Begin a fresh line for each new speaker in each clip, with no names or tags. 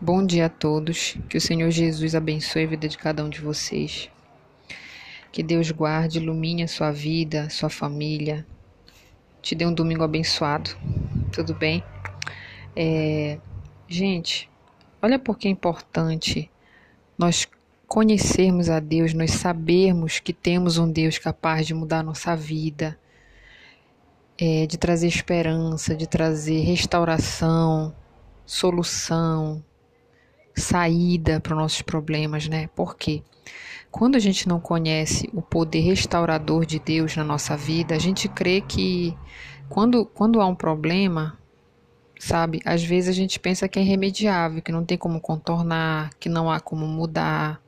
Bom dia a todos. Que o Senhor Jesus abençoe a vida de cada um de vocês. Que Deus guarde, ilumine a sua vida, sua família. Te dê um domingo abençoado. Tudo bem? É... Gente, olha por que é importante nós conhecermos a Deus, nós sabermos que temos um Deus capaz de mudar a nossa vida, é, de trazer esperança, de trazer restauração, solução, saída para os nossos problemas, né? Porque quando a gente não conhece o poder restaurador de Deus na nossa vida, a gente crê que quando, quando há um problema, sabe, às vezes a gente pensa que é irremediável, que não tem como contornar, que não há como mudar.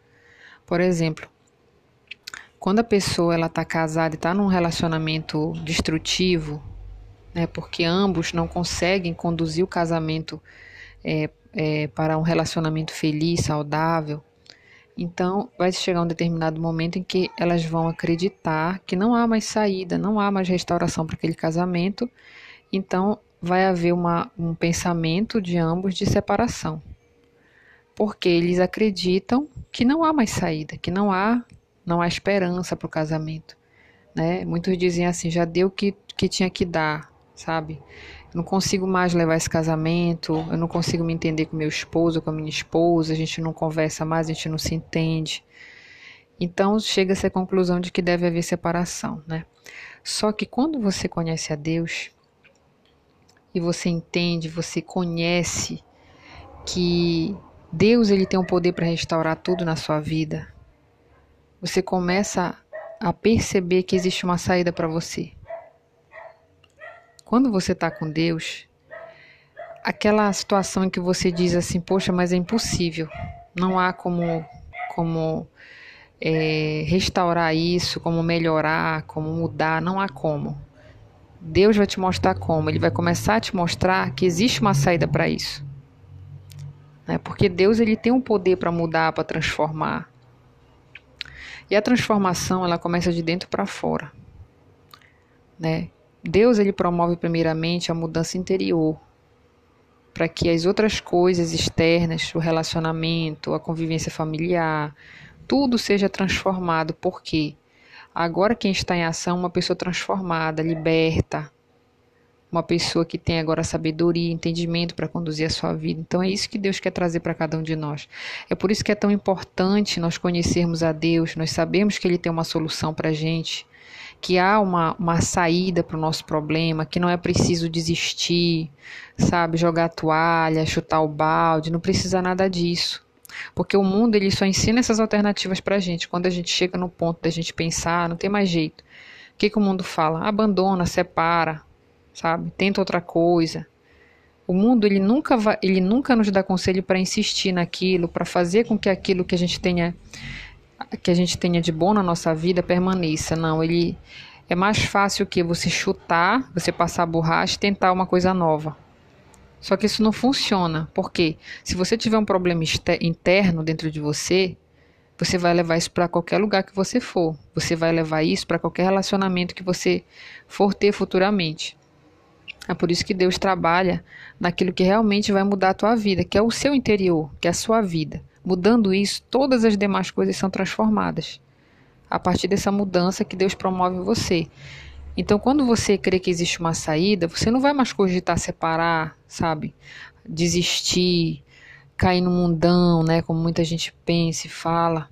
Por exemplo, quando a pessoa ela está casada e está num relacionamento destrutivo, né, porque ambos não conseguem conduzir o casamento é, é, para um relacionamento feliz, saudável, então vai chegar um determinado momento em que elas vão acreditar que não há mais saída, não há mais restauração para aquele casamento, então vai haver uma, um pensamento de ambos de separação. Porque eles acreditam que não há mais saída, que não há, não há esperança para o casamento. Né? Muitos dizem assim, já deu o que, que tinha que dar, sabe? Eu não consigo mais levar esse casamento, eu não consigo me entender com meu esposo, com a minha esposa, a gente não conversa mais, a gente não se entende. Então chega-se à conclusão de que deve haver separação, né? Só que quando você conhece a Deus e você entende, você conhece que Deus ele tem o poder para restaurar tudo na sua vida, você começa a perceber que existe uma saída para você. Quando você está com Deus, aquela situação em que você diz assim, poxa, mas é impossível, não há como, como é, restaurar isso, como melhorar, como mudar, não há como. Deus vai te mostrar como, Ele vai começar a te mostrar que existe uma saída para isso. Né? Porque Deus ele tem um poder para mudar, para transformar. E a transformação ela começa de dentro para fora. Né? Deus ele promove primeiramente a mudança interior, para que as outras coisas externas, o relacionamento, a convivência familiar, tudo seja transformado. Porque agora quem está em ação é uma pessoa transformada, liberta, uma pessoa que tem agora sabedoria, entendimento para conduzir a sua vida. Então é isso que Deus quer trazer para cada um de nós. É por isso que é tão importante nós conhecermos a Deus, nós sabemos que Ele tem uma solução para a gente que há uma, uma saída para o nosso problema, que não é preciso desistir, sabe, jogar a toalha, chutar o balde, não precisa nada disso. Porque o mundo ele só ensina essas alternativas para a gente. Quando a gente chega no ponto da gente pensar, não tem mais jeito. O que, que o mundo fala? Abandona, separa, sabe? Tenta outra coisa. O mundo ele nunca vai, ele nunca nos dá conselho para insistir naquilo, para fazer com que aquilo que a gente tenha que a gente tenha de bom na nossa vida permaneça. Não, ele é mais fácil que você chutar, você passar a borracha e tentar uma coisa nova. Só que isso não funciona, porque se você tiver um problema interno dentro de você, você vai levar isso para qualquer lugar que você for. Você vai levar isso para qualquer relacionamento que você for ter futuramente. É por isso que Deus trabalha naquilo que realmente vai mudar a tua vida, que é o seu interior, que é a sua vida. Mudando isso, todas as demais coisas são transformadas. A partir dessa mudança que Deus promove em você. Então, quando você crê que existe uma saída, você não vai mais cogitar separar, sabe? Desistir, cair no mundão, né? Como muita gente pensa e fala.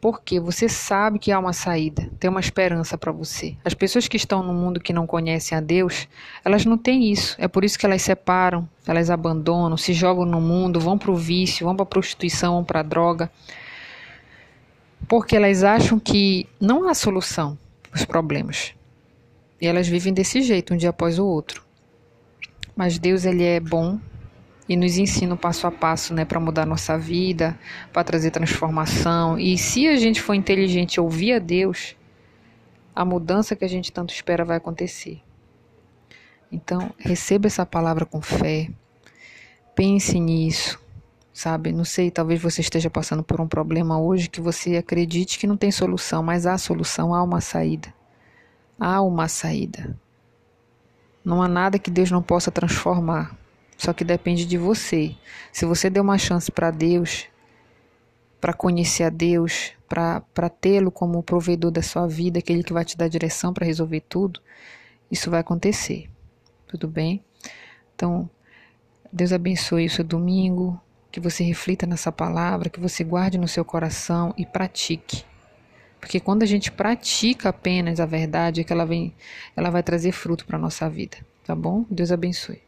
Porque você sabe que há uma saída, tem uma esperança para você. As pessoas que estão no mundo que não conhecem a Deus, elas não têm isso. É por isso que elas separam, elas abandonam, se jogam no mundo, vão para o vício, vão para a prostituição, vão para a droga. Porque elas acham que não há solução para os problemas. E elas vivem desse jeito, um dia após o outro. Mas Deus, ele é bom, e nos ensina o passo a passo né, para mudar nossa vida, para trazer transformação. E se a gente for inteligente e ouvir a Deus, a mudança que a gente tanto espera vai acontecer. Então, receba essa palavra com fé, pense nisso, sabe? Não sei, talvez você esteja passando por um problema hoje que você acredite que não tem solução, mas há solução, há uma saída. Há uma saída. Não há nada que Deus não possa transformar. Só que depende de você. Se você der uma chance para Deus, para conhecer a Deus, para tê-lo como provedor da sua vida, aquele que vai te dar direção para resolver tudo, isso vai acontecer. Tudo bem? Então, Deus abençoe o seu domingo, que você reflita nessa palavra, que você guarde no seu coração e pratique. Porque quando a gente pratica apenas a verdade, é que ela vem, ela vai trazer fruto para nossa vida, tá bom? Deus abençoe.